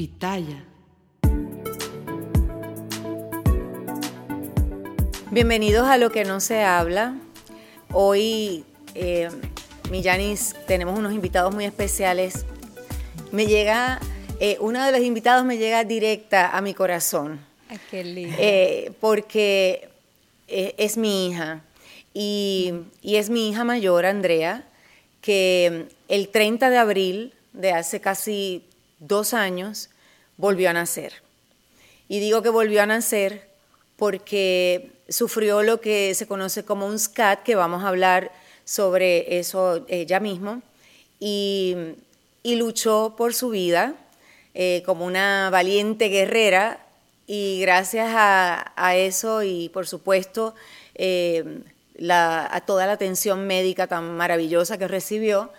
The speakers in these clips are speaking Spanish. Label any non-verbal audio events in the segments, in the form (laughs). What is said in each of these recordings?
Pitaya. Bienvenidos a Lo que no se habla. Hoy, eh, mi Yanis, tenemos unos invitados muy especiales. Me llega, eh, uno de los invitados me llega directa a mi corazón. Ay, qué lindo. Eh, porque eh, es mi hija. Y, y es mi hija mayor, Andrea, que el 30 de abril de hace casi dos años volvió a nacer. Y digo que volvió a nacer porque sufrió lo que se conoce como un SCAT, que vamos a hablar sobre eso ya mismo, y, y luchó por su vida eh, como una valiente guerrera y gracias a, a eso y por supuesto eh, la, a toda la atención médica tan maravillosa que recibió,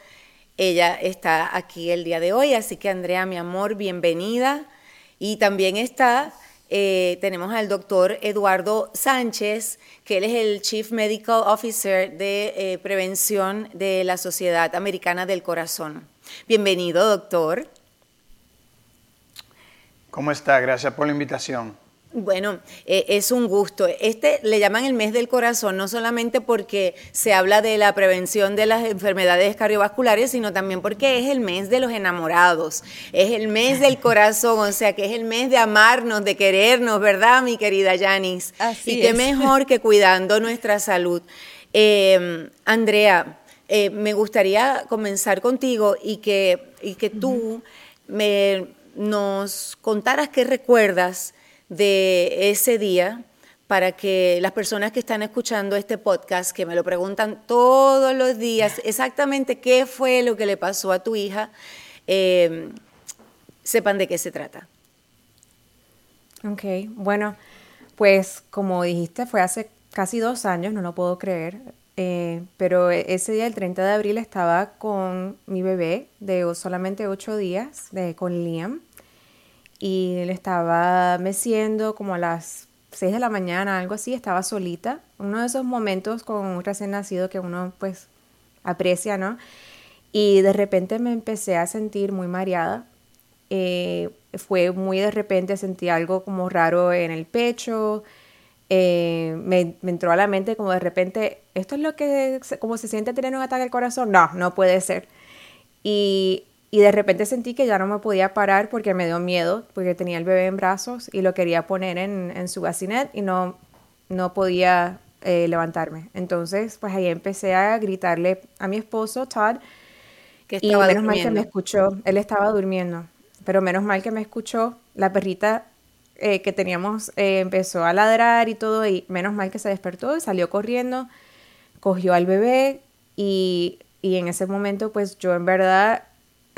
ella está aquí el día de hoy. Así que Andrea, mi amor, bienvenida. Y también está, eh, tenemos al doctor Eduardo Sánchez, que él es el Chief Medical Officer de eh, Prevención de la Sociedad Americana del Corazón. Bienvenido, doctor. ¿Cómo está? Gracias por la invitación. Bueno, eh, es un gusto. Este le llaman el mes del corazón, no solamente porque se habla de la prevención de las enfermedades cardiovasculares, sino también porque es el mes de los enamorados, es el mes del (laughs) corazón, o sea que es el mes de amarnos, de querernos, ¿verdad, mi querida Yanis? Así y qué es. mejor que cuidando nuestra salud. Eh, Andrea, eh, me gustaría comenzar contigo y que, y que tú me, nos contaras qué recuerdas de ese día para que las personas que están escuchando este podcast, que me lo preguntan todos los días, exactamente qué fue lo que le pasó a tu hija, eh, sepan de qué se trata. Ok, bueno, pues como dijiste, fue hace casi dos años, no lo puedo creer, eh, pero ese día, el 30 de abril, estaba con mi bebé de solamente ocho días, de, con Liam, y él estaba meciendo como a las 6 de la mañana, algo así, estaba solita. Uno de esos momentos con un recién nacido que uno pues aprecia, ¿no? Y de repente me empecé a sentir muy mareada. Eh, fue muy de repente, sentí algo como raro en el pecho. Eh, me, me entró a la mente como de repente, ¿esto es lo que, como se siente tener un ataque al corazón? No, no puede ser. Y, y de repente sentí que ya no me podía parar porque me dio miedo, porque tenía el bebé en brazos y lo quería poner en, en su bacinet y no, no podía eh, levantarme. Entonces, pues ahí empecé a gritarle a mi esposo, Todd, Que y menos mal que me escuchó, él estaba durmiendo, pero menos mal que me escuchó, la perrita eh, que teníamos eh, empezó a ladrar y todo, y menos mal que se despertó y salió corriendo, cogió al bebé y, y en ese momento pues yo en verdad,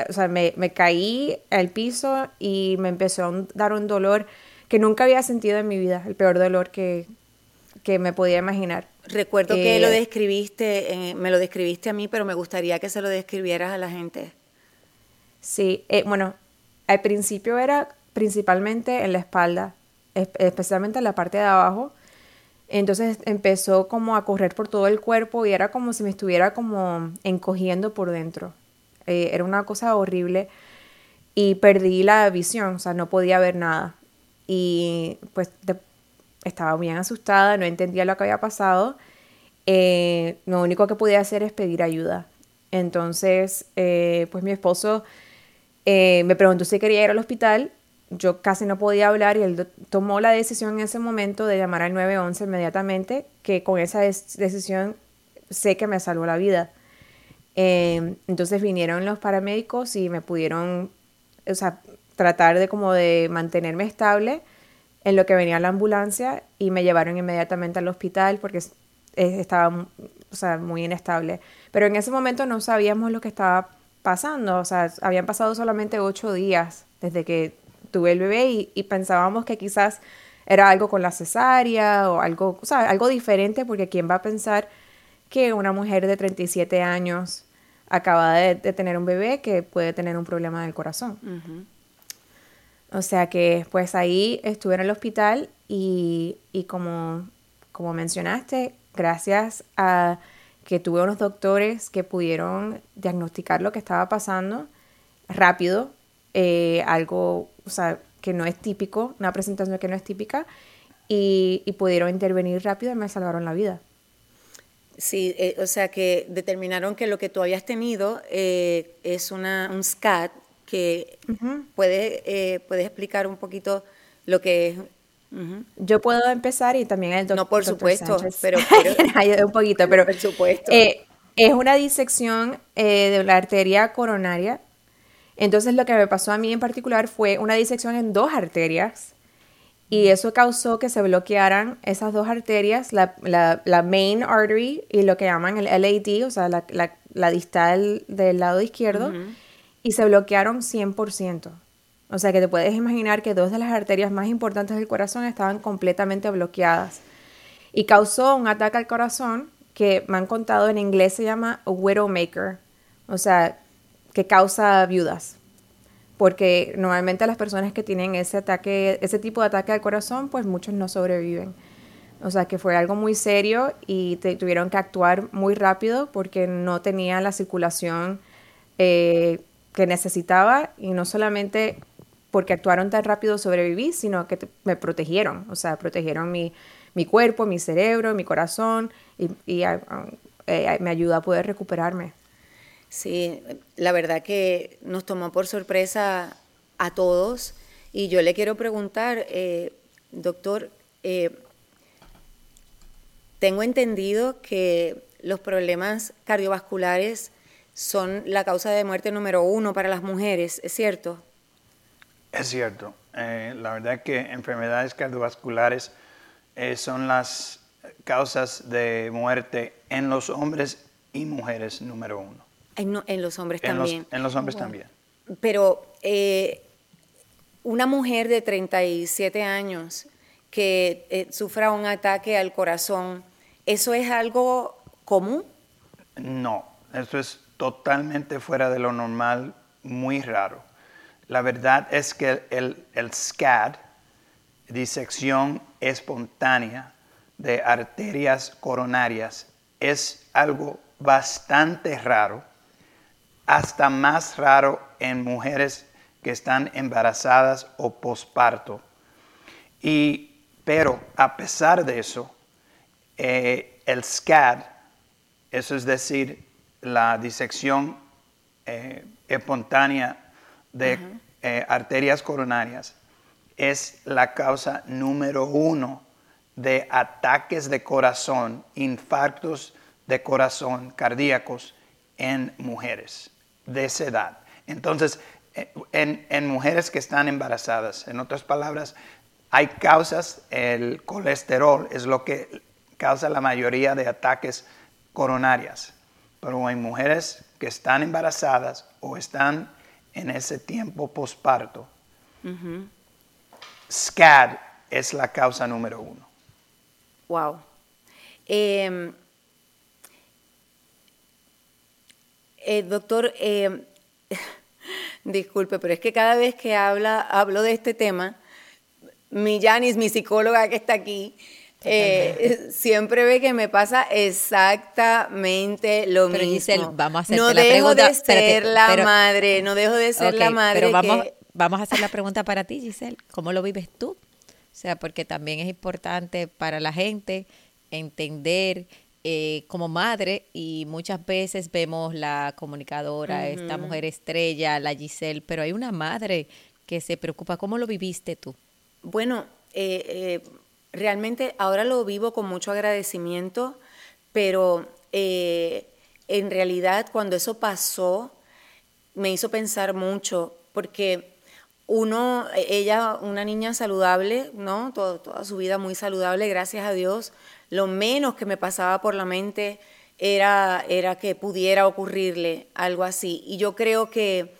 o sea, me, me caí al piso y me empezó a dar un dolor que nunca había sentido en mi vida, el peor dolor que, que me podía imaginar. Recuerdo que Eh, lo describiste, eh, me lo describiste a mí, pero me gustaría que se lo describieras a la gente. Sí, eh, bueno, al principio era principalmente en la espalda, es- especialmente en la parte de abajo. Entonces empezó como a correr por todo el cuerpo y era como si me estuviera como encogiendo por dentro. Eh, era una cosa horrible y perdí la visión, o sea, no podía ver nada. Y pues estaba bien asustada, no entendía lo que había pasado. Eh, lo único que podía hacer es pedir ayuda. Entonces, eh, pues mi esposo eh, me preguntó si quería ir al hospital. Yo casi no podía hablar y él tomó la decisión en ese momento de llamar al 911 inmediatamente, que con esa decisión sé que me salvó la vida. Eh, entonces vinieron los paramédicos y me pudieron, o sea, tratar de como de mantenerme estable en lo que venía la ambulancia y me llevaron inmediatamente al hospital porque es- estaba, o sea, muy inestable. Pero en ese momento no sabíamos lo que estaba pasando, o sea, habían pasado solamente ocho días desde que tuve el bebé y, y pensábamos que quizás era algo con la cesárea o algo, o sea, algo diferente porque quién va a pensar que una mujer de 37 años acaba de, de tener un bebé que puede tener un problema del corazón. O sea que pues ahí estuve en el hospital y, y como, como mencionaste, gracias a que tuve unos doctores que pudieron diagnosticar lo que estaba pasando rápido eh, algo, o sea, que no es típico, una presentación que no es típica, y, pudieron intervenir rápido y me salvaron la vida. Sí, eh, o sea que determinaron que lo que tú habías tenido eh, es una, un SCAT que puede, puedes explicar un poquito lo que es. Yo puedo empezar y también el doctor. No, por supuesto, pero, (laughs) un poquito, pero por supuesto. es una disección de la arteria coronaria entonces lo que me pasó a mí en particular fue una disección en dos arterias y eso causó que se bloquearan esas dos arterias, la, main artery y lo que llaman el LAD, o sea, la, distal del lado izquierdo, y se bloquearon 100%. O sea que te puedes imaginar que dos de las arterias más importantes del corazón estaban completamente bloqueadas. Y causó un ataque al corazón que me han contado en inglés se llama widowmaker. O sea, que causa viudas. Porque normalmente las personas que tienen ese ataque, ese tipo de ataque al corazón, pues muchos no sobreviven. O sea que fue algo muy serio y tuvieron que actuar muy rápido porque no tenían la circulación eh, que necesitaba y no solamente porque actuaron tan rápido sobreviví, sino que me protegieron, o sea, protegieron mi, mi, cuerpo, mi cerebro, mi corazón y, ah, eh, me ayudó a poder recuperarme. Sí, la verdad que nos tomó por sorpresa a todos y yo le quiero preguntar, eh, doctor, eh, tengo entendido que los problemas cardiovasculares son la causa de muerte número uno para las mujeres, ¿es cierto? Es cierto. Eh, la verdad que enfermedades cardiovasculares son las causas de muerte en los hombres y mujeres número uno. En, los hombres también. en los hombres también. Pero eh, una mujer de 37 años que eh, sufra un ataque al corazón, ¿eso es algo común? No, eso es totalmente fuera de lo normal, muy raro. La verdad es que el, el SCAD, disección espontánea de arterias coronarias, es algo bastante raro hasta más raro en mujeres que están embarazadas o posparto. Y, pero a pesar de eso, eh, el SCAD, eso es decir, la disección eh, espontánea de eh, arterias coronarias, es la causa número uno de ataques de corazón, infartos de corazón cardíacos en mujeres de esa edad. Entonces, eh, en, mujeres que están embarazadas, en otras palabras, hay causas, el colesterol es lo que causa la mayoría de ataques coronarias, pero en mujeres que están embarazadas o están en ese tiempo posparto, SCAD es la causa número uno. Wow. Em, Eh, doctor, eh, (laughs) disculpe, pero es que cada vez que habla, hablo de este tema, mi Janis, mi psicóloga que está aquí, eh, (laughs) siempre ve que me pasa exactamente lo pero mismo. Giselle, vamos a hacer no la dejo de ser la madre, no dejo de ser la madre. Pero vamos, vamos a hacer la pregunta para ti, Giselle. ¿Cómo lo vives tú? O sea, porque también es importante para la gente entender eh, como madre y muchas veces vemos la comunicadora, esta mujer estrella, la Giselle, pero hay una madre que se preocupa. ¿Cómo lo viviste tú? Bueno, eh, eh, realmente ahora lo vivo con mucho agradecimiento, pero en realidad cuando eso pasó me hizo pensar mucho, porque uno, ella, una niña saludable, ¿no? toda su vida muy saludable, gracias a Dios, lo menos que me pasaba por la mente era, era que pudiera ocurrirle algo así. Y yo creo que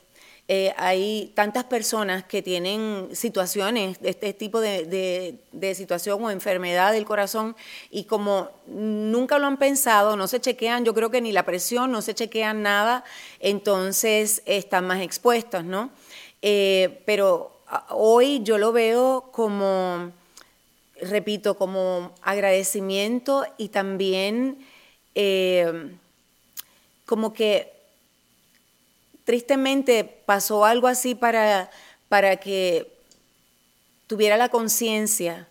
eh, hay tantas personas que tienen situaciones de este tipo de, situación o enfermedad del corazón y como nunca lo han pensado, no se chequean, yo creo que ni la presión, no se chequean nada, entonces están más expuestos, ¿no? Eh, pero hoy yo lo veo como repito, como agradecimiento y también eh, como que tristemente pasó algo así para, para que tuviera la conciencia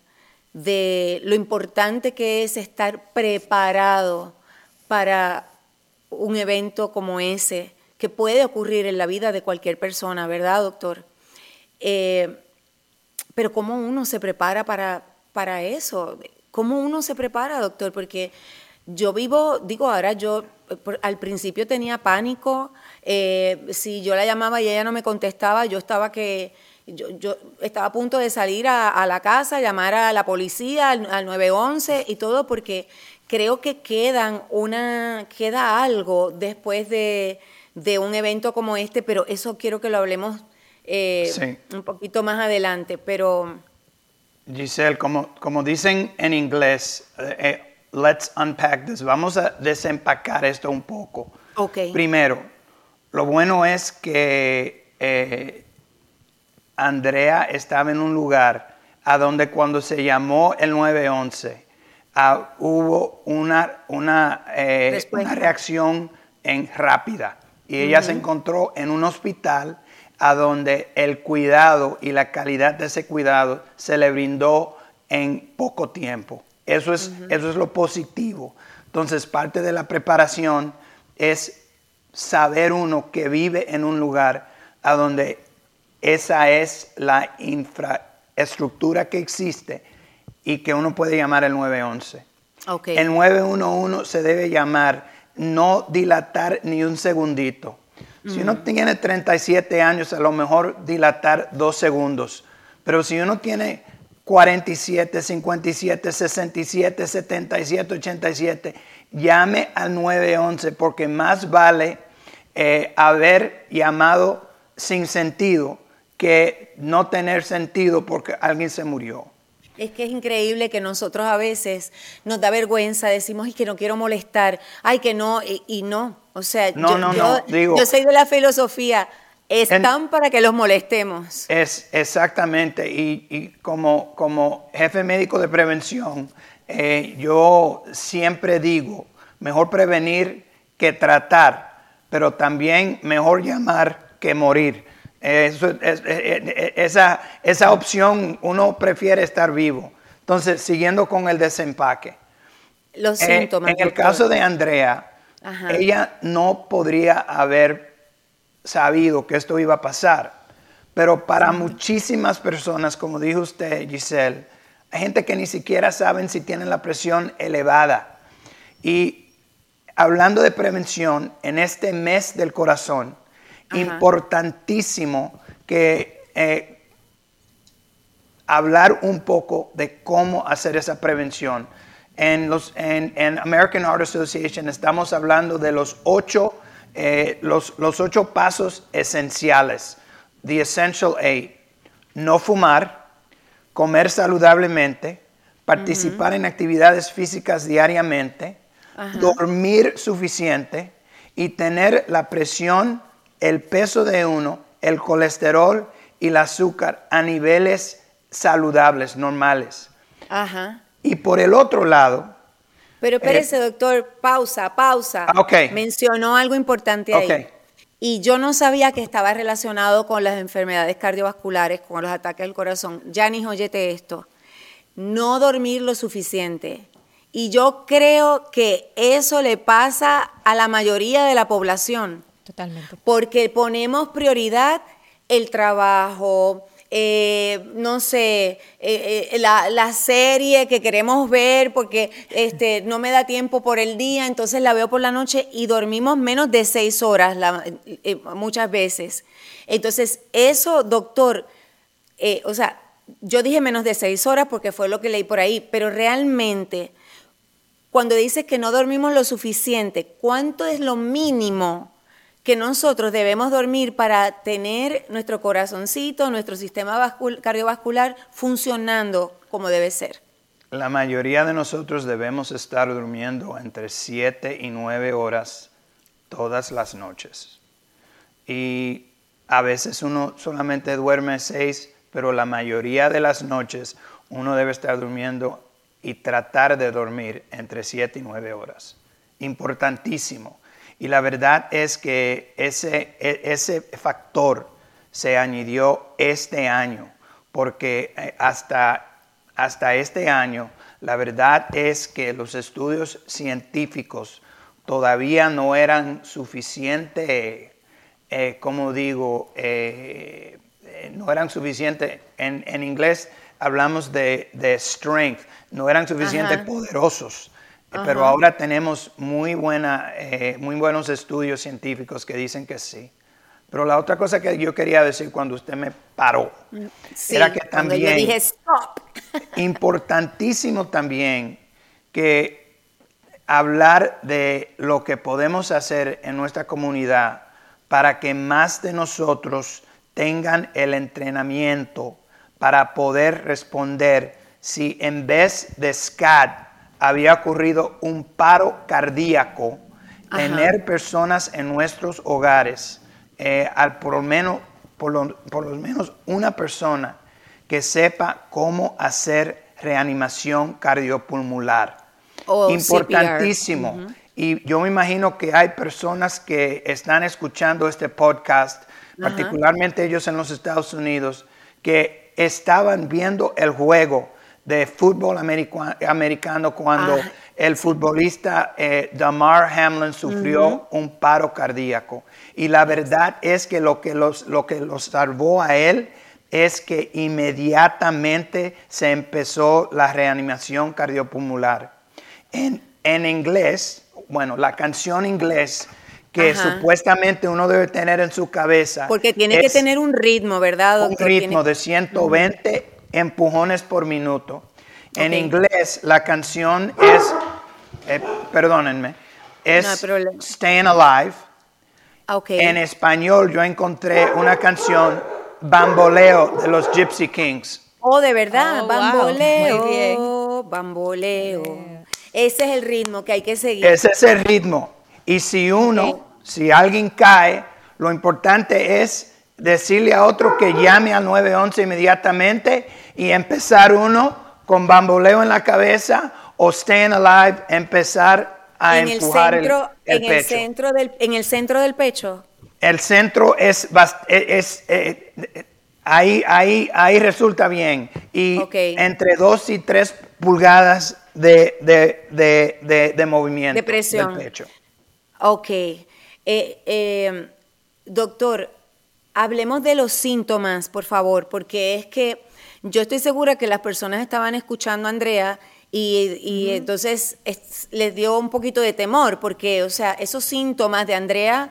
de lo importante que es estar preparado para un evento como ese, que puede ocurrir en la vida de cualquier persona, ¿verdad, doctor? Eh, pero ¿cómo uno se prepara para, para eso? ¿Cómo uno se prepara, doctor? Porque yo vivo, digo, ahora yo al principio tenía pánico, eh, si yo la llamaba y ella no me contestaba, yo estaba que yo, estaba a punto de salir a, la casa, llamar a la policía, al, 911 y todo, porque creo que quedan una, queda algo después de, un evento como este, pero eso quiero que lo hablemos eh, un poquito más adelante. Pero Giselle, como, como dicen en inglés, eh, eh, let's unpack this. Vamos a desempacar esto un poco. Okay. Primero, lo bueno es que Andrea estaba en un lugar a donde cuando se llamó el 911 ah, hubo una, una, eh, una reacción en, rápida y ella se encontró en un hospital a donde el cuidado y la calidad de ese cuidado se le brindó en poco tiempo. Eso es, eso es lo positivo. Entonces, parte de la preparación es saber uno que vive en un lugar a donde esa es la infraestructura que existe y que uno puede llamar el 911. El 911 se debe llamar no dilatar ni un segundito. Si uno tiene 37 años, a lo mejor dilatar dos segundos. Pero si uno tiene 47, 57, 67, 77, 87, llame al 911 porque más vale eh, haber llamado sin sentido que no tener sentido porque alguien se murió. Es que es increíble que nosotros a veces nos da vergüenza, decimos, y que no quiero molestar, ay, que no, y, no. O sea, yo, soy de la filosofía, están para que los molestemos. Es exactamente, y, como, como jefe médico de prevención, eh, yo siempre digo, mejor prevenir que tratar, pero también mejor llamar que morir. Eso, esa, esa opción uno prefiere estar vivo. Entonces, siguiendo con el desempaque. Los síntomas. en el caso de Andrea, ella no podría haber sabido que esto iba a pasar. Pero para muchísimas personas, como dijo usted, Giselle, hay gente que ni siquiera saben si tienen la presión elevada. Y hablando de prevención, en este mes del corazón, importantísimo que eh, hablar un poco de cómo hacer esa prevención. En, los, en, American Heart Association estamos hablando de los ocho, eh, los, los ocho pasos esenciales. The Essential Eight. No fumar, comer saludablemente, participar en actividades físicas diariamente, dormir suficiente y tener la presión el peso de uno, el colesterol y el azúcar a niveles saludables, normales. Ajá. Y por el otro lado... Pero espérese, eh, doctor, pausa, pausa. Ah, okay. Mencionó algo importante ahí. Y yo no sabía que estaba relacionado con las enfermedades cardiovasculares, con los ataques al corazón. Janis, óyete esto. No dormir lo suficiente. Y yo creo que eso le pasa a la mayoría de la población. Totalmente. Porque ponemos prioridad el trabajo, eh, no sé, eh, eh, la, serie que queremos ver porque este, no me da tiempo por el día, entonces la veo por la noche y dormimos menos de seis horas muchas veces. Entonces, eso, doctor, o sea, yo dije menos de seis horas porque fue lo que leí por ahí, pero realmente, cuando dices que no dormimos lo suficiente, ¿cuánto es lo mínimo que nosotros debemos dormir para tener nuestro corazoncito, nuestro sistema cardiovascular funcionando como debe ser. La mayoría de nosotros debemos estar durmiendo entre 7 y 9 horas todas las noches. Y a veces uno solamente duerme 6, pero la mayoría de las noches uno debe estar durmiendo y tratar de dormir entre 7 y 9 horas. Importantísimo. Y la verdad es que ese, e, ese factor se añadió este año, porque eh, hasta, hasta este año la verdad es que los estudios científicos todavía no eran suficientes, eh, como digo, eh, no eran suficientes, en, en, inglés hablamos de, de strength, no eran suficientemente poderosos pero ahora tenemos muy, buena, eh, muy buenos estudios científicos que dicen que sí. Pero la otra cosa que yo quería decir cuando usted me paró era que también... Yo dije stop. (laughs) importantísimo también que hablar de lo que podemos hacer en nuestra comunidad para que más de nosotros tengan el entrenamiento para poder responder si en vez de SCAD había ocurrido un paro cardíaco, tener personas en nuestros hogares, eh, al por lo, menos, por, lo, menos una persona que sepa cómo hacer reanimación cardiopulmonar. Importantísimo. Y yo me imagino que hay personas que están escuchando este podcast, particularmente ellos en los Estados Unidos, que estaban viendo el juego de fútbol americano cuando ah. el futbolista eh, Damar Hamlin sufrió un paro cardíaco. Y la verdad es que lo que los, lo que salvó a él es que inmediatamente se empezó la reanimación cardiopulmonar. En, en inglés, bueno, la canción inglés que supuestamente uno debe tener en su cabeza. Porque tiene que tener un ritmo, ¿verdad? Un ritmo de 120 empujones por minuto. En inglés, la canción es, eh, perdónenme, es Staying Alive. Okay. En español, yo encontré una canción, Bamboleo, de los Gypsy Kings. Oh, de verdad, oh, bamboleo, bamboleo. Ese es el ritmo que hay que seguir. Ese es el ritmo. Y si uno, si alguien cae, lo importante es decirle a otro que llame al 911 inmediatamente y empezar uno con bamboleo en la cabeza o staying alive, empezar a en empujar el, centro, en El centro del, en el centro del pecho. El centro es, es, eh, ahí, ahí, ahí resulta bien. Y entre 2 y 3 pulgadas de, de, de, movimiento de presión. del pecho. Ok. Eh, eh, doctor, hablemos de los síntomas, por favor, porque es que yo estoy segura que las personas estaban escuchando a Andrea y, entonces les dio un poquito de temor, porque, o sea, esos síntomas de Andrea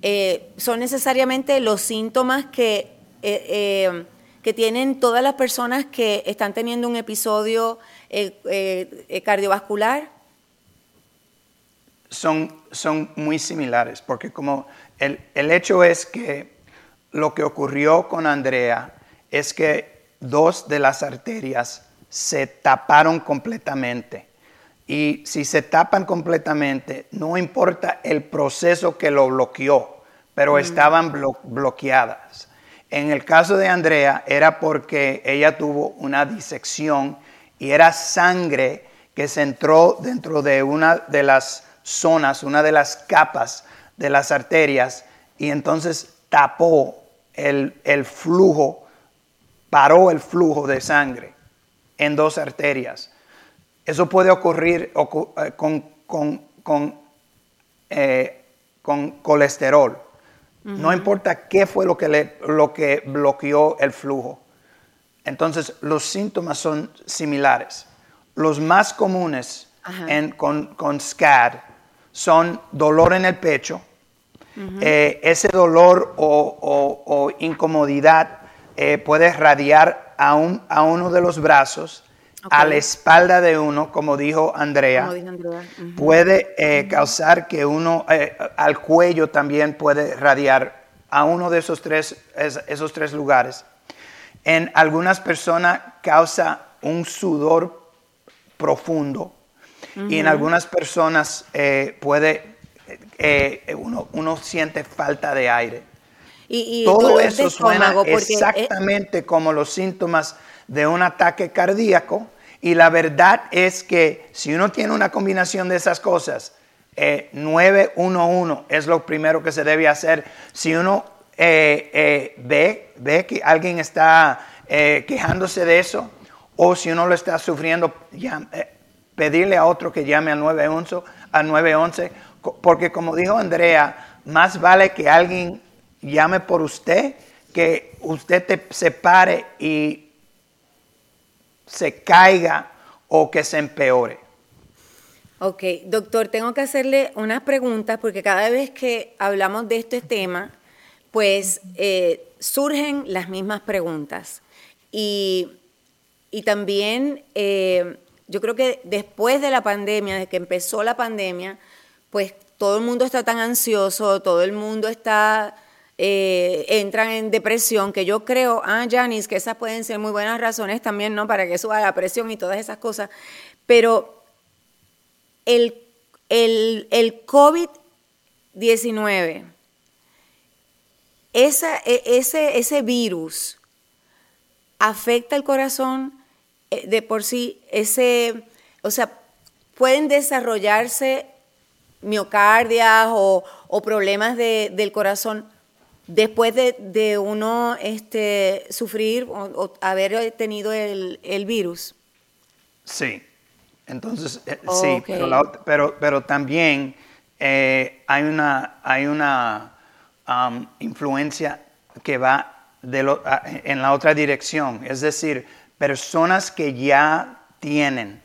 eh, son necesariamente los síntomas que, eh, eh, que tienen todas las personas que están teniendo un episodio cardiovascular. Son, son muy similares, porque como el, el hecho es que lo que ocurrió con Andrea es que dos de las arterias se taparon completamente. Y si se tapan completamente, no importa el proceso que lo bloqueó, pero estaban bloqueadas. En el caso de Andrea era porque ella tuvo una disección y era sangre que se entró dentro de una de las zonas, una de las capas de las arterias y entonces tapó el, el flujo paró el flujo de sangre en dos arterias. Eso puede ocurrir eh, con, eh, con, colesterol. No importa qué fue lo que, le, lo que bloqueó el flujo. Entonces, los síntomas son similares. Los más comunes con, con, SCAD son dolor en el pecho, eh, ese dolor o incomodidad eh, puede radiar a, un, a uno de los brazos, a la espalda de uno, como dijo Andrea. Puede eh, causar que uno, eh, al cuello también puede radiar a uno de esos tres, esos tres lugares. En algunas personas causa un sudor profundo y en algunas personas puede, uno, uno siente falta de aire. Todo eso suena eh, exactamente como los síntomas de un ataque cardíaco. Y la verdad es que si uno tiene una combinación de esas cosas, 911 eh, es lo primero que se debe hacer. Si uno eh, eh, ve, ve que alguien está quejándose de eso, o si uno lo está sufriendo, pedirle a otro que llame al 911, al 911, porque como dijo Andrea, más vale que alguien llame por usted que usted se pare y se caiga o que se empeore. Ok, doctor, tengo que hacerle unas preguntas porque cada vez que hablamos de este tema, pues eh, surgen las mismas preguntas. Y, también eh, yo creo que después de la pandemia, desde que empezó la pandemia, pues todo el mundo está tan ansioso, todo el mundo está, eh, entran en depresión, que yo creo, ah, Janice, que esas pueden ser muy buenas razones también, ¿no? Para que suba la presión y todas esas cosas. Pero el, el, COVID-19, e, ese, ese virus afecta el corazón eh, de por sí, ese, o sea, pueden desarrollarse miocardias o, problemas del corazón después de, uno este, sufrir o, haber tenido el, el virus. Sí, entonces, eh, sí, pero, pero, también eh, hay una, hay una um, influencia que va de en la otra dirección. Es decir, personas que ya tienen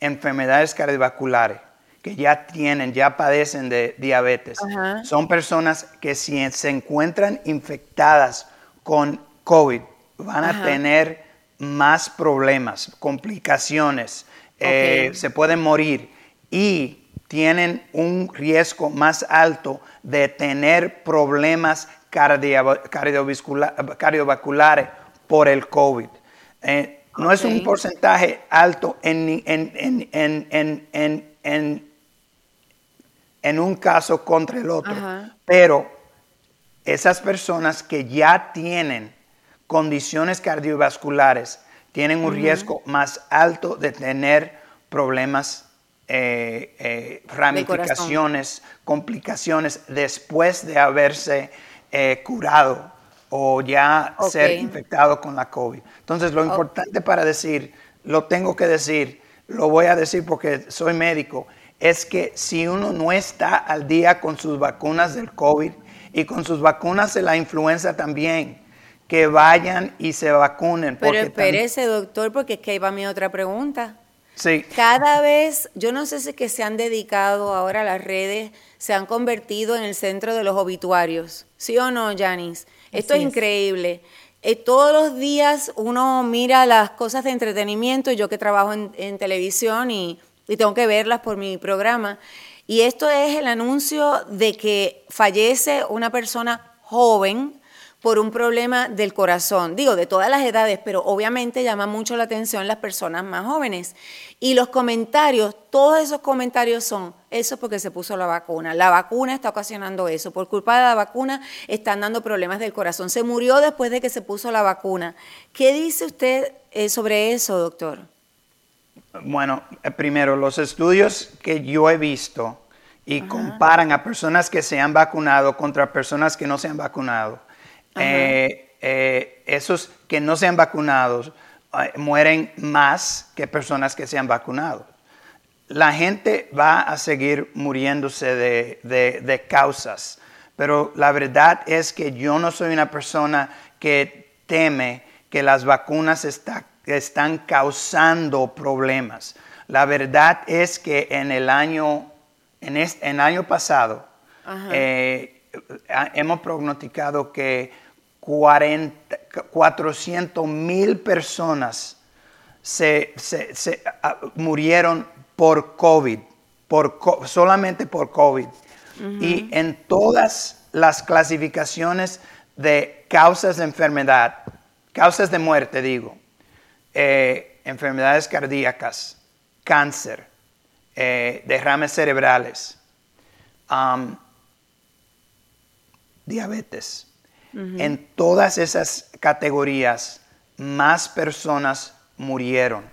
enfermedades cardiovasculares, que ya tienen, ya padecen de diabetes, son personas que si se encuentran infectadas con COVID, van a tener más problemas, complicaciones, eh, se pueden morir y tienen un riesgo más alto de tener problemas cardiovasculares por el COVID. Eh, no es un porcentaje alto en, en, un caso contra el otro, pero esas personas que ya tienen condiciones cardiovasculares tienen un riesgo más alto de tener problemas, eh, eh, ramificaciones, complicaciones después de haberse eh, curado o ya ser infectado con la COVID. Entonces, lo importante para decir, lo tengo que decir, lo voy a decir porque soy médico, es que si uno no está al día con sus vacunas del COVID y con sus vacunas de la influenza también, que vayan y se vacunen. Pero espérese, doctor, porque es que ahí va mi otra pregunta. Sí. Cada vez, yo no sé si que se han dedicado ahora a las redes, se han convertido en el centro de los obituarios. ¿Sí o no, Janice? Esto es, increíble. Eh, todos los días uno mira las cosas de entretenimiento, yo que trabajo en, televisión y, y tengo que verlas por mi programa. Y esto es el anuncio de que fallece una persona joven, por un problema del corazón, digo, de todas las edades, pero obviamente llama mucho la atención las personas más jóvenes. Y los comentarios, todos esos comentarios son, eso porque se puso la vacuna, la vacuna está ocasionando eso, por culpa de la vacuna están dando problemas del corazón, se murió después de que se puso la vacuna. ¿Qué dice usted eh, sobre eso, doctor? Bueno, eh, primero, los estudios que yo he visto y comparan a personas que se han vacunado contra personas que no se han vacunado eh, eh, esos que no se han vacunado eh, mueren más que personas que se han vacunado. La gente va a seguir muriéndose de, causas, pero la verdad es que yo no soy una persona que teme que las vacunas están causando problemas. La verdad es que en el año, en, el año pasado, hemos prognosticado que 400 mil personas se, ah, murieron por COVID, por, solamente por COVID. Y en todas las clasificaciones de causas de enfermedad, causas de muerte digo, eh, enfermedades cardíacas, cáncer, eh, derrames cerebrales, diabetes, en todas esas categorías, más personas murieron.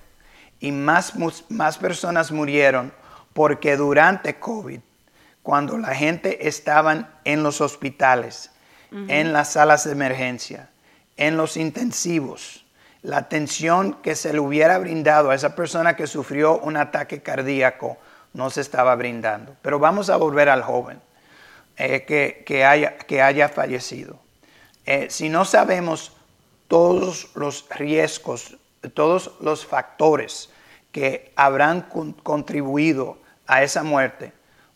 Y más, más personas murieron porque durante COVID cuando la gente estaba en los hospitales, en las salas de emergencia, en los intensivos, la atención que se le hubiera brindado a esa persona que sufrió un ataque cardíaco no se estaba brindando. Pero vamos a volver al joven eh, que, haya, que haya fallecido. Eh, si no sabemos todos los riesgos, todos los factores que habrán contribuido a esa muerte,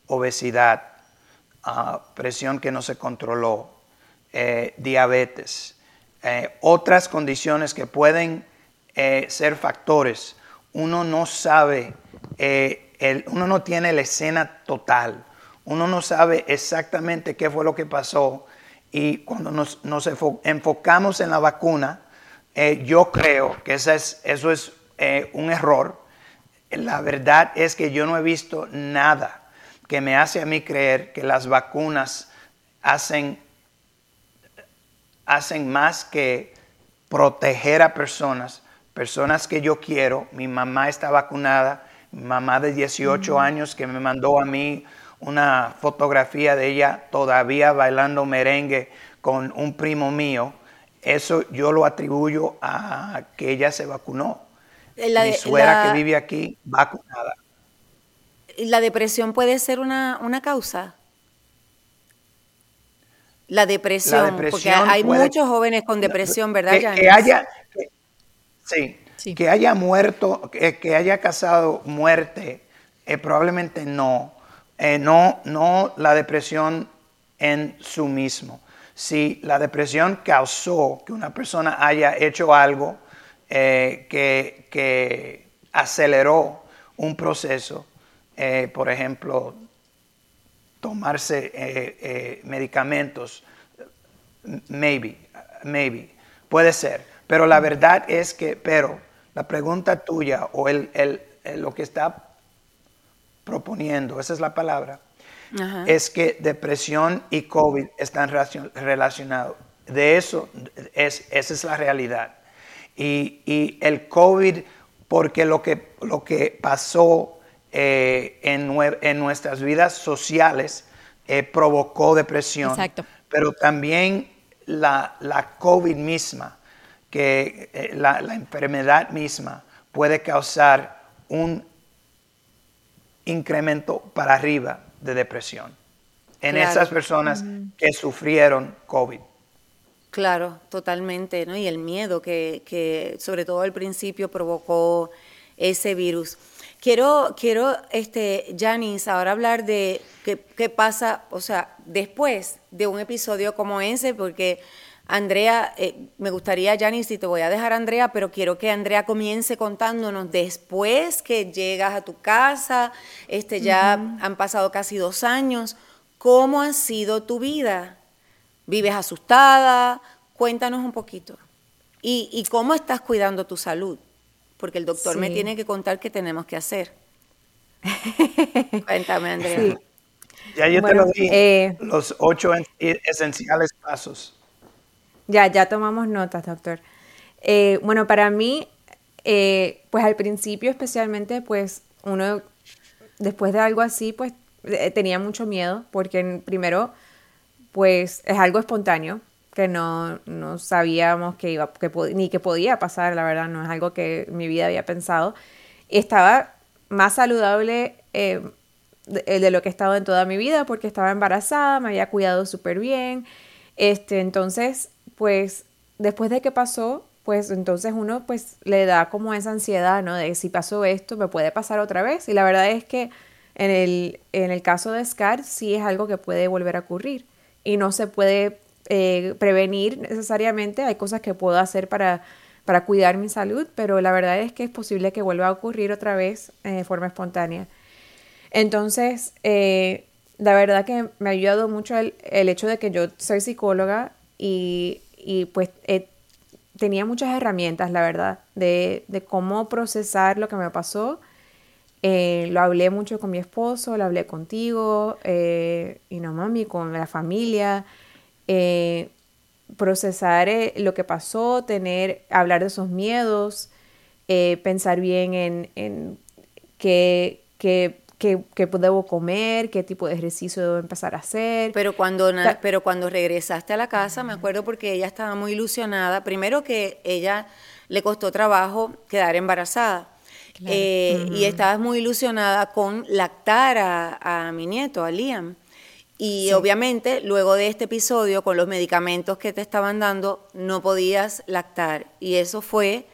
obesidad, ah, presión que no se controló, eh, diabetes, eh, otras condiciones que pueden eh, ser factores, uno no sabe, uno no tiene la escena total, uno no sabe exactamente qué fue lo que pasó. Y cuando nos, enfocamos en la vacuna, yo creo que eso es, eso es un error. La verdad es que yo no he visto nada que me hace a mí creer que las vacunas hacen, hacen más que proteger a personas, personas que yo quiero. Mi mamá está vacunada, mi mamá de 18 años que me mandó a mí una fotografía de ella todavía bailando merengue con un primo mío. Eso yo lo atribuyo a que ella se vacunó. Mi suegra que vive aquí vacunada. ¿La depresión puede ser una, causa? La depresión, porque hay muchos jóvenes con depresión, ¿verdad? Que, haya, sí, que haya muerto, que, haya causado muerte, eh, probablemente no. Eh, no. No la depresión en su mismo. Si la depresión causó que una persona haya hecho algo eh, que, que aceleró un proceso, por ejemplo, tomarse eh, eh, medicamentos, maybe, maybe, puede ser. Pero la verdad es que, pero la pregunta tuya o el, lo que está proponiendo, esa es la palabra, es que depresión y COVID están relacionados. De eso, es, esa es la realidad. Y, y el COVID, porque lo que, lo que pasó eh, en, nuestras vidas sociales eh, provocó depresión. Pero también la, COVID misma, que eh, la, enfermedad misma puede causar un incremento para arriba de depresión en esas personas que sufrieron COVID. Claro, totalmente, ¿no? Y el miedo que, que sobre todo al principio provocó ese virus. Quiero, quiero, este, Janice, ahora hablar de qué, pasa, o sea, después de un episodio como ese, porque Andrea, eh, me gustaría, Janice, y te voy a dejar Andrea, pero quiero que Andrea comience contándonos después que llegas a tu casa, este, ya han pasado casi dos años, ¿cómo ha sido tu vida? ¿Vives asustada? Cuéntanos un poquito. ¿Y, y cómo estás cuidando tu salud? Porque el doctor me tiene que contar qué tenemos que hacer. (laughs) Cuéntame, Andrea. Ya yo te lo di, eh, los ocho esenciales pasos. Ya, ya tomamos notas, doctor. Eh, bueno, para mí, eh, pues al principio especialmente, pues uno, después de algo así, pues tenía mucho miedo, porque primero, pues es algo espontáneo, que no, sabíamos que iba, que ni que podía pasar, la verdad, no es algo que mi vida había pensado. Estaba más saludable eh, de, lo que he estado en toda mi vida porque estaba embarazada, me había cuidado súper bien. Este, entonces, pues, después de que pasó, pues entonces uno pues le da como esa ansiedad, ¿no? De si pasó esto, me puede pasar otra vez. Y la verdad es que en el, en el caso de SCAR sí es algo que puede volver a ocurrir y no se puede eh, prevenir necesariamente, hay cosas que puedo hacer para, para cuidar mi salud, pero la verdad es que es posible que vuelva a ocurrir otra vez eh, de forma espontánea. Entonces, eh, la verdad que me ha ayudado mucho el, hecho de que yo soy psicóloga y, y pues tenía muchas herramientas, la verdad, de, de, cómo procesar lo que me pasó. lo hablé mucho con mi esposo, lo hablé contigo, y no mami, con la familia. Eh, procesar eh, lo que pasó, tener, hablar de esos miedos, eh, pensar bien en, qué, qué, qué debo comer, qué tipo de ejercicio debo empezar a hacer. Pero cuando, pero cuando regresaste a la casa, me acuerdo porque ella estaba muy ilusionada. Primero que ella le costó trabajo quedar embarazada. Eh, Y estabas muy ilusionada con lactar a, a mi nieto, a Liam. Y obviamente, luego de este episodio, con los medicamentos que te estaban dando, no podías lactar. Y eso fue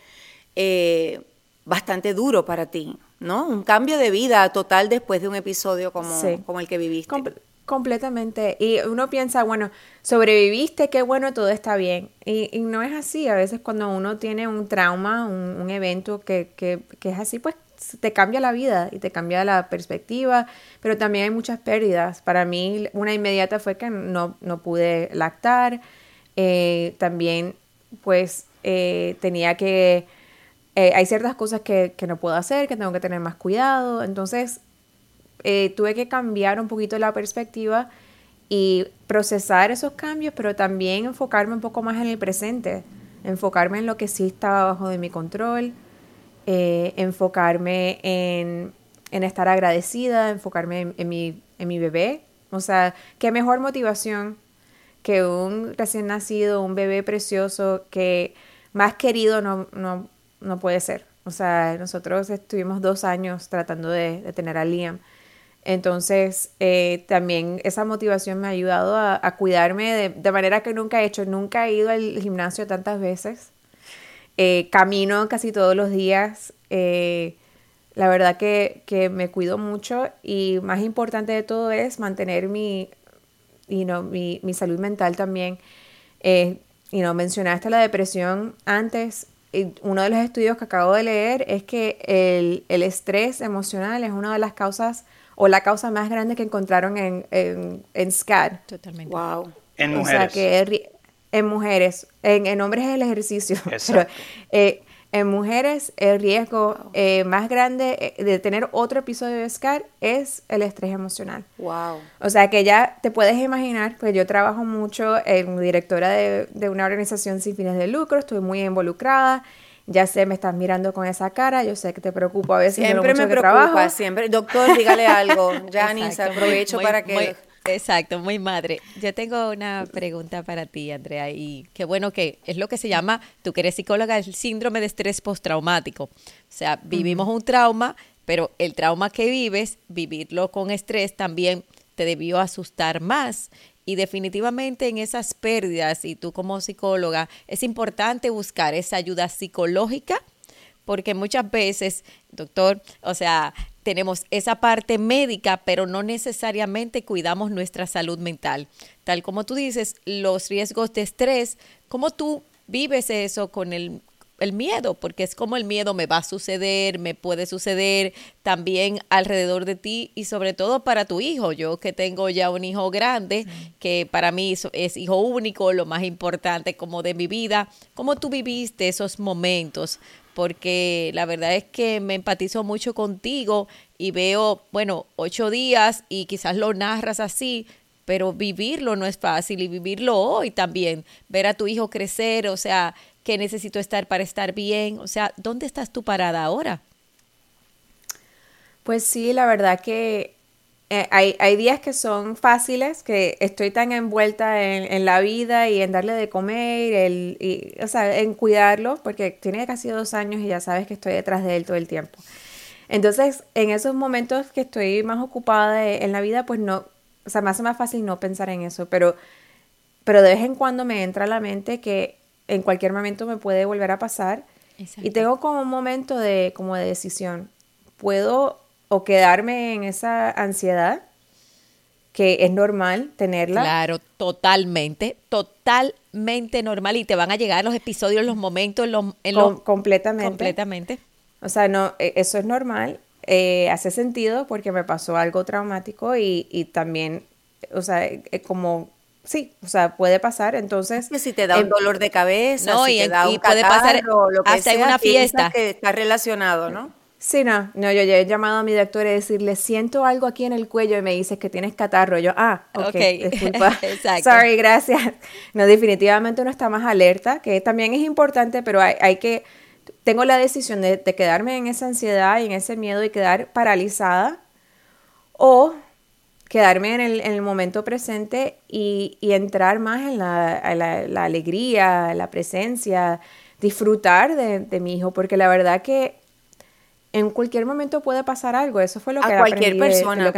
eh, bastante duro para ti, ¿no? Un cambio de vida total después de un episodio como, Sí. como el que viviste. Com- completamente. Y uno piensa, bueno, sobreviviste, qué bueno, todo está bien. Y, y no es así. A veces cuando uno tiene un trauma, un, un evento que, que, que es así, pues te cambia la vida y te cambia la perspectiva, pero también hay muchas pérdidas. Para mí, una inmediata fue que no, no pude lactar. Eh, también, pues, eh, tenía que... eh, hay ciertas cosas que, que no puedo hacer, que tengo que tener más cuidado. Entonces, eh, tuve que cambiar un poquito la perspectiva y procesar esos cambios, pero también enfocarme un poco más en el presente, enfocarme en lo que sí estaba bajo de mi control, eh, enfocarme en, estar agradecida, enfocarme en, mi, bebé. O sea, qué mejor motivación que un recién nacido, un bebé precioso que más querido no, no, no puede ser. O sea, nosotros estuvimos dos años tratando de, de tener a Liam. Entonces, eh, también esa motivación me ha ayudado a, cuidarme de manera que nunca he hecho. Nunca he ido al gimnasio tantas veces. Eh, camino casi todos los días. Eh, la verdad que, que me cuido mucho y más importante de todo es mantener mi, y no, mi, mi salud mental también. Eh, y no mencionaste la depresión antes. Y uno de los estudios que acabo de leer es que el, el estrés emocional es una de las causas o la causa más grande que encontraron en, en, en SCAD. Totalmente. Wow. En O sea que en mujeres, en, en hombres es el ejercicio, (laughs) pero eh, en mujeres el riesgo eh, más grande eh, de tener otro episodio de SCAR es el estrés emocional. Wow. O sea que ya te puedes imaginar, pues yo trabajo mucho en directora de, de una organización sin fines de lucro, estoy muy involucrada, ya sé, me estás mirando con esa cara, yo sé que te preocupa a veces de lo Siempre mucho me que preocupa, trabajo. siempre. Doctor, dígale algo. (laughs) Janice, Exacto, muy- aprovecho muy- para que... muy- exacto, muy madre. Yo tengo una pregunta para ti, Andrea, y qué bueno que es lo que se llama, tú que eres psicóloga, el síndrome de estrés postraumático. O sea, vivimos un trauma, pero el trauma que vives, vivirlo con estrés también te debió asustar más. Y definitivamente en esas pérdidas, y tú como psicóloga, es importante buscar esa ayuda psicológica porque muchas veces, doctor, o sea, tenemos esa parte médica, pero no necesariamente cuidamos nuestra salud mental. Tal como tú dices, los riesgos de estrés, ¿cómo tú vives eso con el, el miedo? Porque es como el miedo me va a suceder, me puede suceder también alrededor de ti y sobre todo para tu hijo. Yo que tengo ya un hijo grande, que para mí es, hijo único, lo más importante como de mi vida. ¿Cómo tú viviste esos momentos? porque la verdad es que me empatizo mucho contigo y veo, bueno, ocho días y quizás lo narras así, pero vivirlo no es fácil y vivirlo hoy también, ver a tu hijo crecer, o sea, ¿qué necesito estar para estar bien? O sea, ¿dónde estás tú parada ahora? Pues sí, la verdad que eh, hay, hay días que son fáciles, que estoy tan envuelta en, la vida y en darle de comer, el, y, o sea, en cuidarlo, porque tiene casi dos años y ya sabes que estoy detrás de él todo el tiempo. Entonces, en esos momentos que estoy más ocupada en la vida, pues no, o sea, me hace más fácil no pensar en eso, pero, pero de vez en cuando me entra a la mente que en cualquier momento me puede volver a pasar y tengo como un momento de, como de decisión. Puedo o quedarme en esa ansiedad, que es normal tenerla. Claro, totalmente, totalmente normal y te van a llegar los episodios, los momentos, en los, en Com- los- completamente. completamente. O sea, no, e- eso es normal, eh, hace sentido porque me pasó algo traumático y, y también, o sea, eh, eh, como, sí, o sea, puede pasar, entonces... Que si te da un dolor de cabeza, no, si y te en- da y un puede pasar catarro, lo que hasta en sea, una fiesta. que está relacionado, ¿no? Sí, no, no, yo ya he llamado a mi doctor y decirle, siento algo aquí en el cuello y me dices que tienes catarro. Yo, ah, ok, Ok, (laughs) disculpa. (laughs) exacto. Sorry, gracias. (laughs) No, definitivamente uno está más alerta, que también es importante, pero hay, hay que, tengo la decisión de, de quedarme en esa ansiedad y en ese miedo y quedar paralizada o quedarme en el, momento presente y, entrar más en la, la, alegría, la presencia, disfrutar de, de mi hijo, porque la verdad que en cualquier momento puede pasar algo. Eso fue lo que a cualquier persona,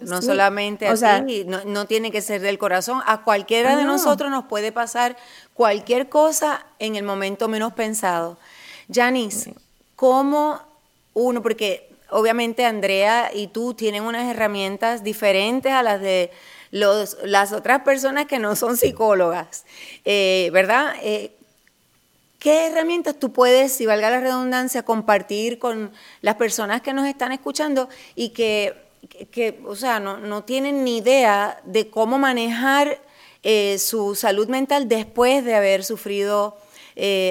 no solamente a ti, no, tiene que ser del corazón. A cualquiera de nosotros nos puede pasar cualquier cosa en el momento menos pensado. Janice, ¿cómo uno, porque obviamente Andrea y tú tienen unas herramientas diferentes a las de los, las otras personas que no son psicólogas, eh, ¿verdad? Eh, ¿Qué herramientas tú puedes, si valga la redundancia, compartir con las personas que nos están escuchando y que, o sea, no, tienen ni idea de cómo manejar eh, su salud mental después de haber sufrido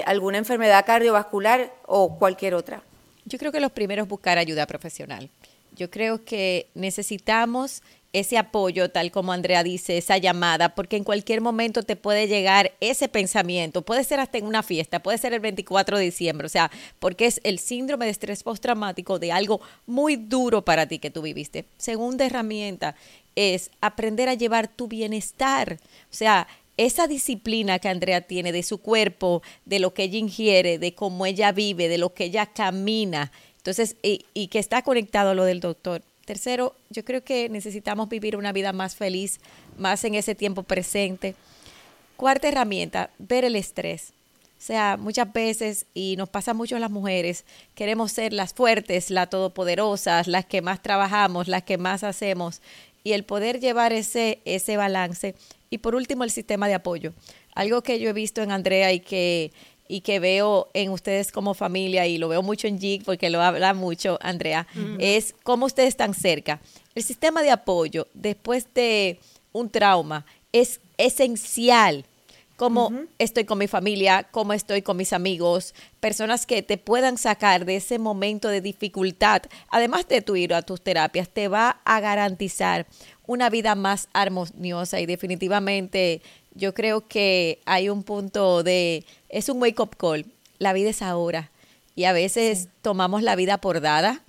alguna enfermedad cardiovascular o cualquier otra? Yo creo que los primeros buscar ayuda profesional. Yo creo que necesitamos ese apoyo, tal como Andrea dice, esa llamada, porque en cualquier momento te puede llegar ese pensamiento, puede ser hasta en una fiesta, puede ser el 24 de diciembre, o sea, porque es el síndrome de estrés postraumático de algo muy duro para ti que tú viviste. Segunda herramienta es aprender a llevar tu bienestar, o sea, esa disciplina que Andrea tiene de su cuerpo, de lo que ella ingiere, de cómo ella vive, de lo que ella camina, entonces, y, y que está conectado a lo del doctor Tercero, yo creo que necesitamos vivir una vida más feliz, más en ese tiempo presente. Cuarta herramienta, ver el estrés. O sea, muchas veces, y nos pasa mucho a las mujeres, queremos ser las fuertes, las todopoderosas, las que más trabajamos, las que más hacemos, y el poder llevar ese, ese balance. Y por último, el sistema de apoyo. Algo que yo he visto en Andrea y que y que veo en ustedes como familia, y lo veo mucho en JIG porque lo habla mucho Andrea, es cómo ustedes están cerca. El sistema de apoyo después de un trauma es esencial. Cómo estoy con mi familia, cómo estoy con mis amigos, personas que te puedan sacar de ese momento de dificultad, además de tu ir a tus terapias, te va a garantizar una vida más armoniosa. Y definitivamente yo creo que hay un punto de, es un wake-up call, la vida es ahora. Y a veces tomamos la vida por dada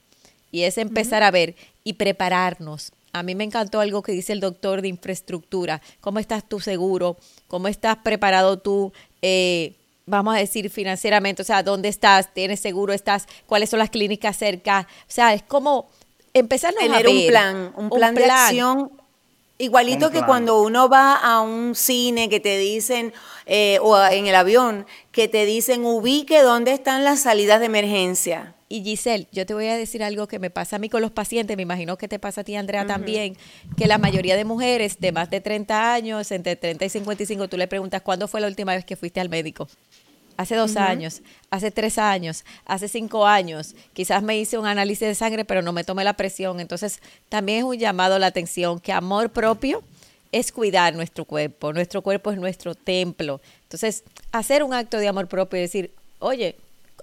y es empezar a ver y prepararnos. A mí me encantó algo que dice el doctor de infraestructura, cómo estás tú seguro, cómo estás preparado tú, eh, vamos a decir, financieramente, o sea, dónde estás, tienes seguro, estás, cuáles son las clínicas cerca, o sea, es como empezar a ver. un plan, un plan, de acción. Igualito que cuando uno va a un cine que te dicen, eh, o en el avión, que te dicen ubique dónde están las salidas de emergencia. Y Giselle, yo te voy a decir algo que me pasa a mí con los pacientes, me imagino que te pasa a ti, Andrea, también, que la mayoría de mujeres de más de 30 años, entre 30 y 55, tú le preguntas, ¿cuándo fue la última vez que fuiste al médico? hace dos años, hace tres años, hace cinco años, quizás me hice un análisis de sangre, pero no me tomé la presión. Entonces, también es un llamado a la atención que amor propio es cuidar nuestro cuerpo. Nuestro cuerpo es nuestro templo. Entonces, hacer un acto de amor propio y decir, oye,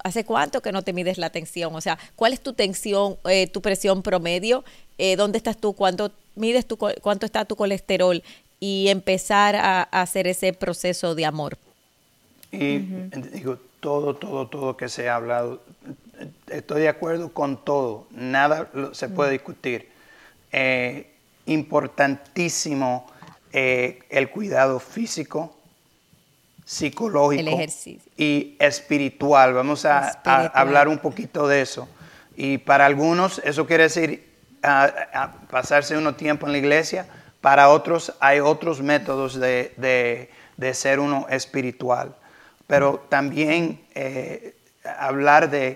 ¿hace cuánto que no te mides la tensión? O sea, ¿cuál es tu tensión, eh, tu presión promedio? Eh, ¿Dónde estás tú? ¿Cuánto mides tu, cuánto está tu colesterol? Y empezar a hacer ese proceso de amor. Y digo, todo, todo, todo que se ha hablado, estoy de acuerdo con todo, nada se puede discutir. Eh, importantísimo eh, el cuidado físico, psicológico y espiritual. Vamos a, hablar un poquito de eso. Y para algunos eso quiere decir pasarse uno tiempo en la iglesia, para otros hay otros métodos de ser uno espiritual pero también eh, hablar de,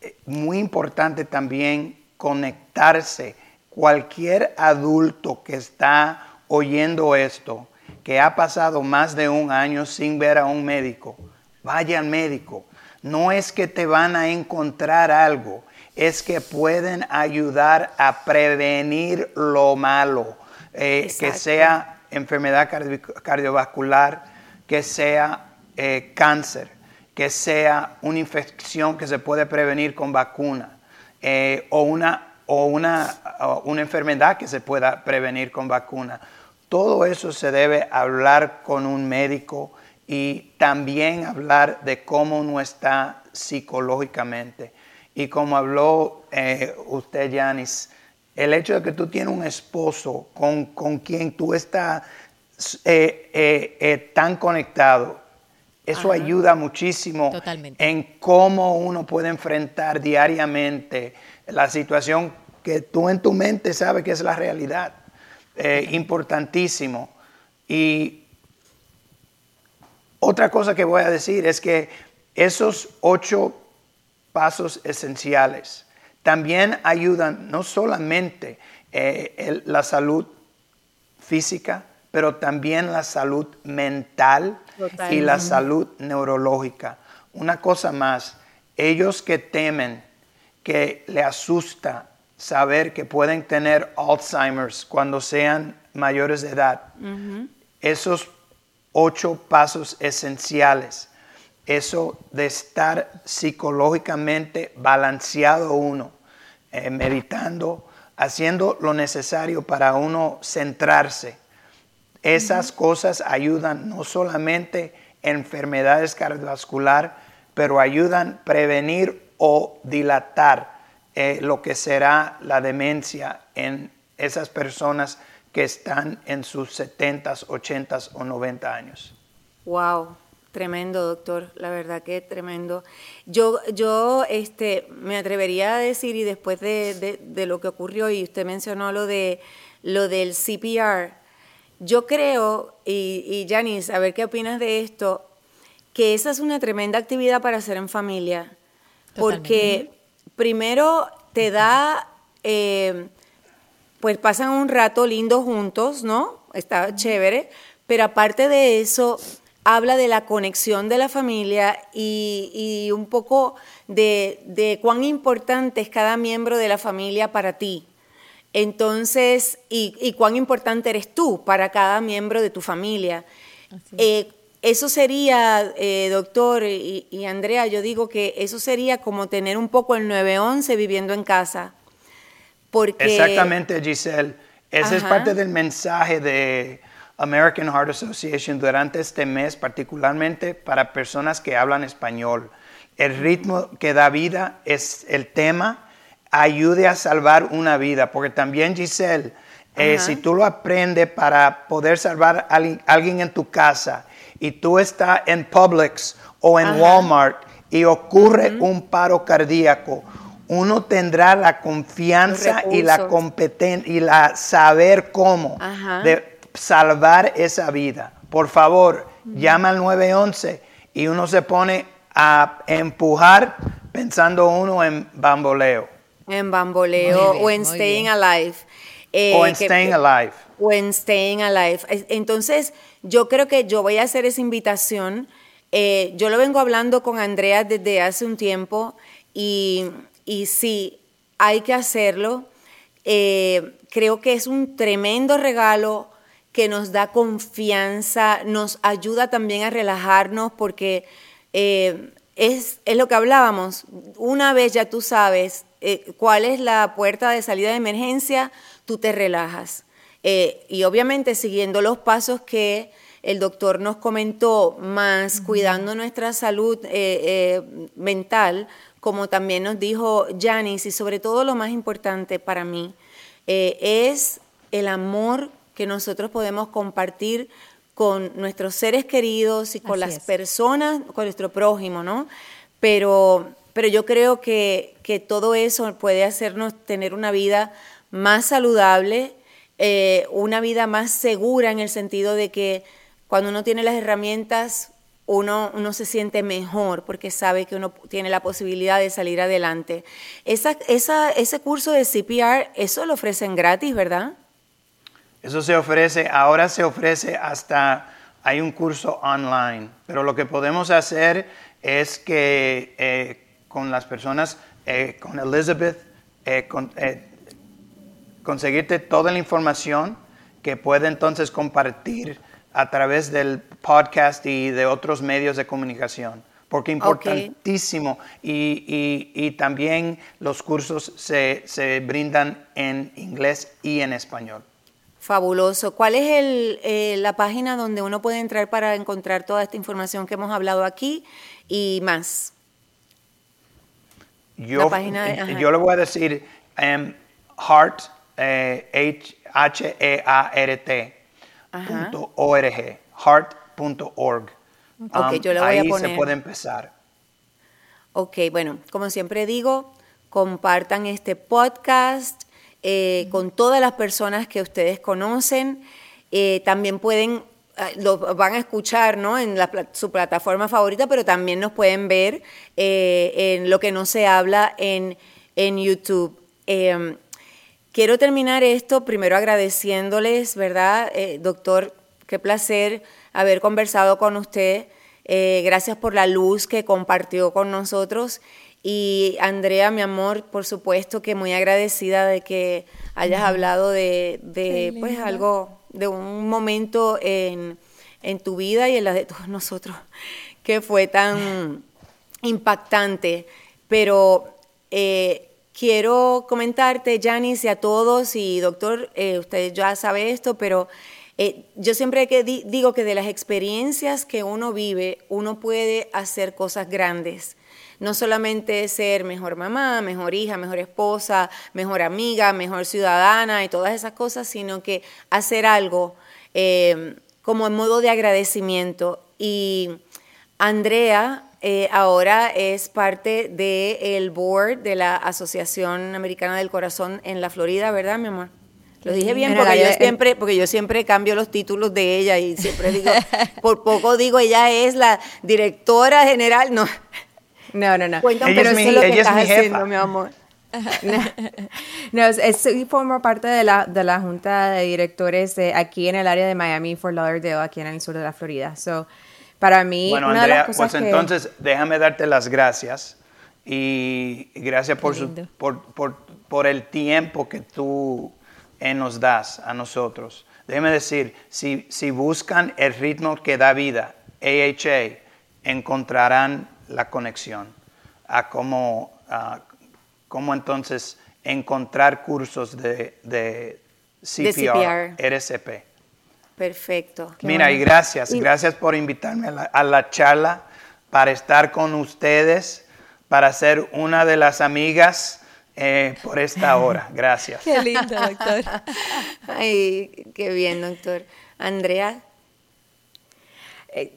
eh, muy importante también conectarse. Cualquier adulto que está oyendo esto, que ha pasado más de un año sin ver a un médico, vaya al médico. No es que te van a encontrar algo, es que pueden ayudar a prevenir lo malo, eh, que sea enfermedad cardiovascular, que sea eh, cáncer, que sea una infección que se puede prevenir con vacuna eh, o, una, o una, una enfermedad que se pueda prevenir con vacuna. Todo eso se debe hablar con un médico y también hablar de cómo uno está psicológicamente. Y como habló eh, usted, Yanis, el hecho de que tú tienes un esposo con, con quien tú estás eh, eh, eh, tan conectado, eso ayuda muchísimo en cómo uno puede enfrentar diariamente la situación que tú en tu mente sabes que es la realidad. Importantísimo. Y otra cosa que voy a decir es que esos ocho pasos esenciales también ayudan no solamente eh, la salud física, pero también la salud mental y la salud neurológica. Una cosa más, ellos que temen, que le asusta saber que pueden tener Alzheimer's cuando sean mayores de edad, esos ocho pasos esenciales, eso de estar psicológicamente balanceado uno, eh, meditando, haciendo lo necesario para uno centrarse. Esas cosas ayudan no solamente enfermedades cardiovasculares, pero ayudan a prevenir o dilatar eh, lo que será la demencia en esas personas que están en sus 70, 80 o 90 años. Wow, Tremendo, doctor, la verdad que tremendo. Yo, yo este, me atrevería a decir, y después de, lo que ocurrió, y usted mencionó lo, de, lo del CPR, yo creo, y, y Janice, a ver qué opinas de esto, que esa es una tremenda actividad para hacer en familia, porque primero te da, eh, pues pasan un rato lindo juntos, ¿no? Está chévere, pero aparte de eso habla de la conexión de la familia y, un poco de, cuán importante es cada miembro de la familia para ti. Entonces, y, cuán importante eres tú para cada miembro de tu familia. Eh, eso sería, eh, doctor y, Andrea, yo digo que eso sería como tener un poco el 911 viviendo en casa. Porque, Exactamente, Giselle. Ese es parte del mensaje de, American Heart Association durante este mes, particularmente para personas que hablan español. El ritmo que da vida es el tema, ayude a salvar una vida, porque también Giselle, eh, si tú lo aprendes para poder salvar a alguien en tu casa y tú estás en Publix o en Walmart y ocurre un paro cardíaco, uno tendrá la confianza y la competencia y la saber cómo salvar esa vida. Por favor, llama al 911 y uno se pone a empujar pensando uno en bamboleo. En bamboleo o en staying alive. Eh, o en staying alive. O en staying alive. Entonces, yo creo que yo voy a hacer esa invitación. Eh, yo lo vengo hablando con Andrea desde hace un tiempo y, y sí, hay que hacerlo. Eh, creo que es un tremendo regalo que nos da confianza, nos ayuda también a relajarnos porque eh, es, es, lo que hablábamos. Una vez ya tú sabes eh, cuál es la puerta de salida de emergencia, tú te relajas. Eh, y obviamente siguiendo los pasos que el doctor nos comentó, más cuidando nuestra salud mental, como también nos dijo Janice, y sobre todo lo más importante para mí, es el amor que nosotros podemos compartir con nuestros seres queridos y con las personas, con nuestro prójimo, ¿no? Pero, pero yo creo que, todo eso puede hacernos tener una vida más saludable, eh, una vida más segura en el sentido de que cuando uno tiene las herramientas, uno, uno, se siente mejor porque sabe que uno tiene la posibilidad de salir adelante. Esa, esa, ese curso de CPR, eso lo ofrecen gratis, ¿verdad? Eso se ofrece, ahora se ofrece hasta, hay un curso online, pero lo que podemos hacer es que eh, con las personas, eh, con Elizabeth, eh, conseguirte toda la información que puede entonces compartir a través del podcast y de otros medios de comunicación porque importantísimo y, y, también los cursos se, se brindan en inglés y en español. Fabuloso. ¿Cuál es el, eh, la página donde uno puede entrar para encontrar toda esta información que hemos hablado aquí y más? Yo, yo le voy a decir um, Heart eh, H-E-A-R-T punto org, heart.org. Ok, yo le voy ahí a poner. se puede empezar. Ok, bueno, como siempre digo, compartan este podcast eh, con todas las personas que ustedes conocen. Eh, también pueden, ah, lo van a escuchar ¿no? en la su plataforma favorita, pero también nos pueden ver eh, en lo que no se habla en, en YouTube. Quiero terminar esto primero agradeciéndoles, ¿verdad? Eh, doctor, qué placer haber conversado con usted. Eh, gracias por la luz que compartió con nosotros. Y Andrea, mi amor, por supuesto que muy agradecida de que hayas hablado de, pues algo, de un momento en, en tu vida y en la de todos (laughs) nosotros que fue tan (laughs) impactante. Pero eh, quiero comentarte, Janice, y a todos, y doctor, eh, usted ya sabe esto, pero eh, yo siempre que di- digo que de las experiencias que uno vive, uno puede hacer cosas grandes. No solamente ser mejor mamá, mejor hija, mejor esposa, mejor amiga, mejor ciudadana y todas esas cosas, sino que hacer algo eh, como en modo de agradecimiento. Y Andrea eh, ahora es parte del board de la Asociación Americana del Corazón en la Florida, ¿verdad, mi amor? Lo dije bien porque yo en- siempre, porque yo siempre cambio los títulos de ella y siempre digo, (laughs) por poco digo, ella es la directora general. No, No, no, no. cuéntame, pero es mi- eso es lo que es estás mi haciendo, mi amor. (laughs) No, es, es- sí formo parte de la, de la junta de directores de aquí en el área de Miami, Fort Lauderdale, aquí en el sur de la Florida. So, para mí, Bueno, una de Andrea, las cosas pues que- entonces déjame darte las gracias y gracias por, su- por, por- por el tiempo que tú eh, nos das a nosotros. Déjeme decir, si, si buscan el ritmo que da vida, AHA, encontrarán la conexión a cómo, a cómo entonces encontrar cursos de, de CPR, CPR. RCP. Perfecto. Mira, y gracias, gracias por invitarme a la, a la charla, para estar con ustedes, para ser una de las amigas eh, por esta hora. Gracias. Qué lindo, doctor. (laughs) Ay, qué bien, doctor. Andrea, Eh,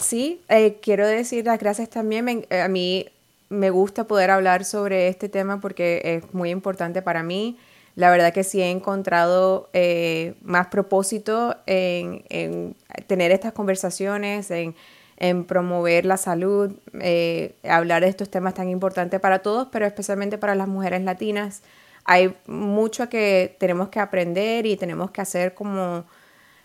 sí, eh, quiero decir las gracias también. Me- eh, a mí me gusta poder hablar sobre este tema porque es muy importante para mí. La verdad que sí he encontrado eh, más propósito en, en tener estas conversaciones, en, promover la salud, eh, hablar de estos temas tan importantes para todos, pero especialmente para las mujeres latinas. Hay mucho que tenemos que aprender y tenemos que hacer como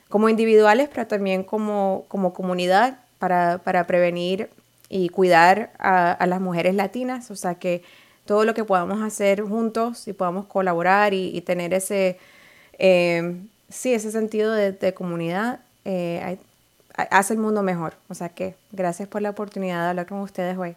como individuales, pero también como, como comunidad para, para prevenir y cuidar a, a las mujeres latinas. O sea que todo lo que podamos hacer juntos y podamos colaborar y, y tener ese, eh, sí, ese sentido de, de comunidad, eh, hace el mundo mejor. O sea que gracias por la oportunidad de hablar con ustedes hoy.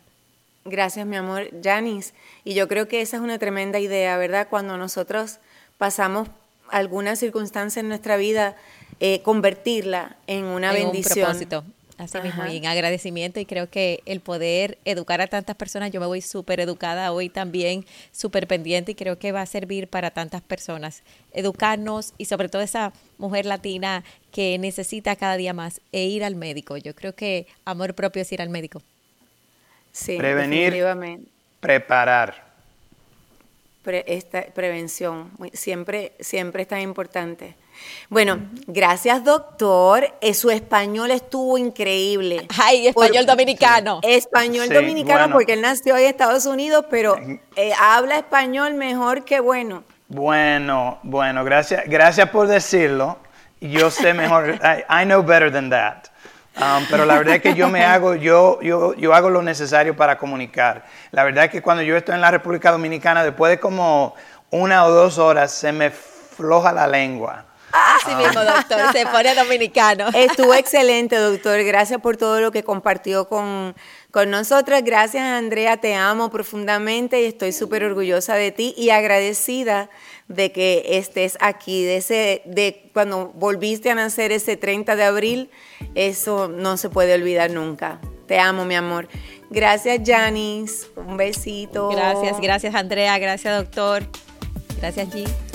Gracias, mi amor. Janice, y yo creo que esa es una tremenda idea, ¿verdad? Cuando nosotros pasamos alguna circunstancia en nuestra vida, eh, convertirla en una en bendición. un propósito. Así mismo, y en agradecimiento. Y creo que el poder educar a tantas personas, yo me voy súper educada hoy también, súper pendiente, y creo que va a servir para tantas personas. Educarnos y sobre todo esa mujer latina que necesita cada día más e ir al médico. Yo creo que amor propio es ir al médico. Sí, Prevenir. Preparar. Pre- esta prevención, siempre, siempre es tan importante. Bueno, gracias doctor, Eh, su español estuvo increíble. Ay, español Por- dominicano. Español Sí, dominicano bueno. porque él nació en Estados Unidos, pero eh, habla español mejor que bueno. Bueno, bueno, gracias, gracias por decirlo. Yo sé mejor, (laughs) I, I know better than that. Um, pero la verdad es que yo me hago, yo, yo, yo hago lo necesario para comunicar. La verdad es que cuando yo estoy en la República Dominicana, después de como una o dos horas, se me floja la lengua. Así mismo, doctor, se pone dominicano. (laughs) Estuvo excelente, doctor. Gracias por todo lo que compartió con, con nosotras. Gracias, Andrea. Te amo profundamente y estoy súper orgullosa de ti y agradecida de que estés aquí. De, ese, de cuando volviste a nacer ese 30 de abril, eso no se puede olvidar nunca. Te amo, mi amor. Gracias, Janice. Un besito. Gracias, gracias Andrea, gracias doctor. Gracias G.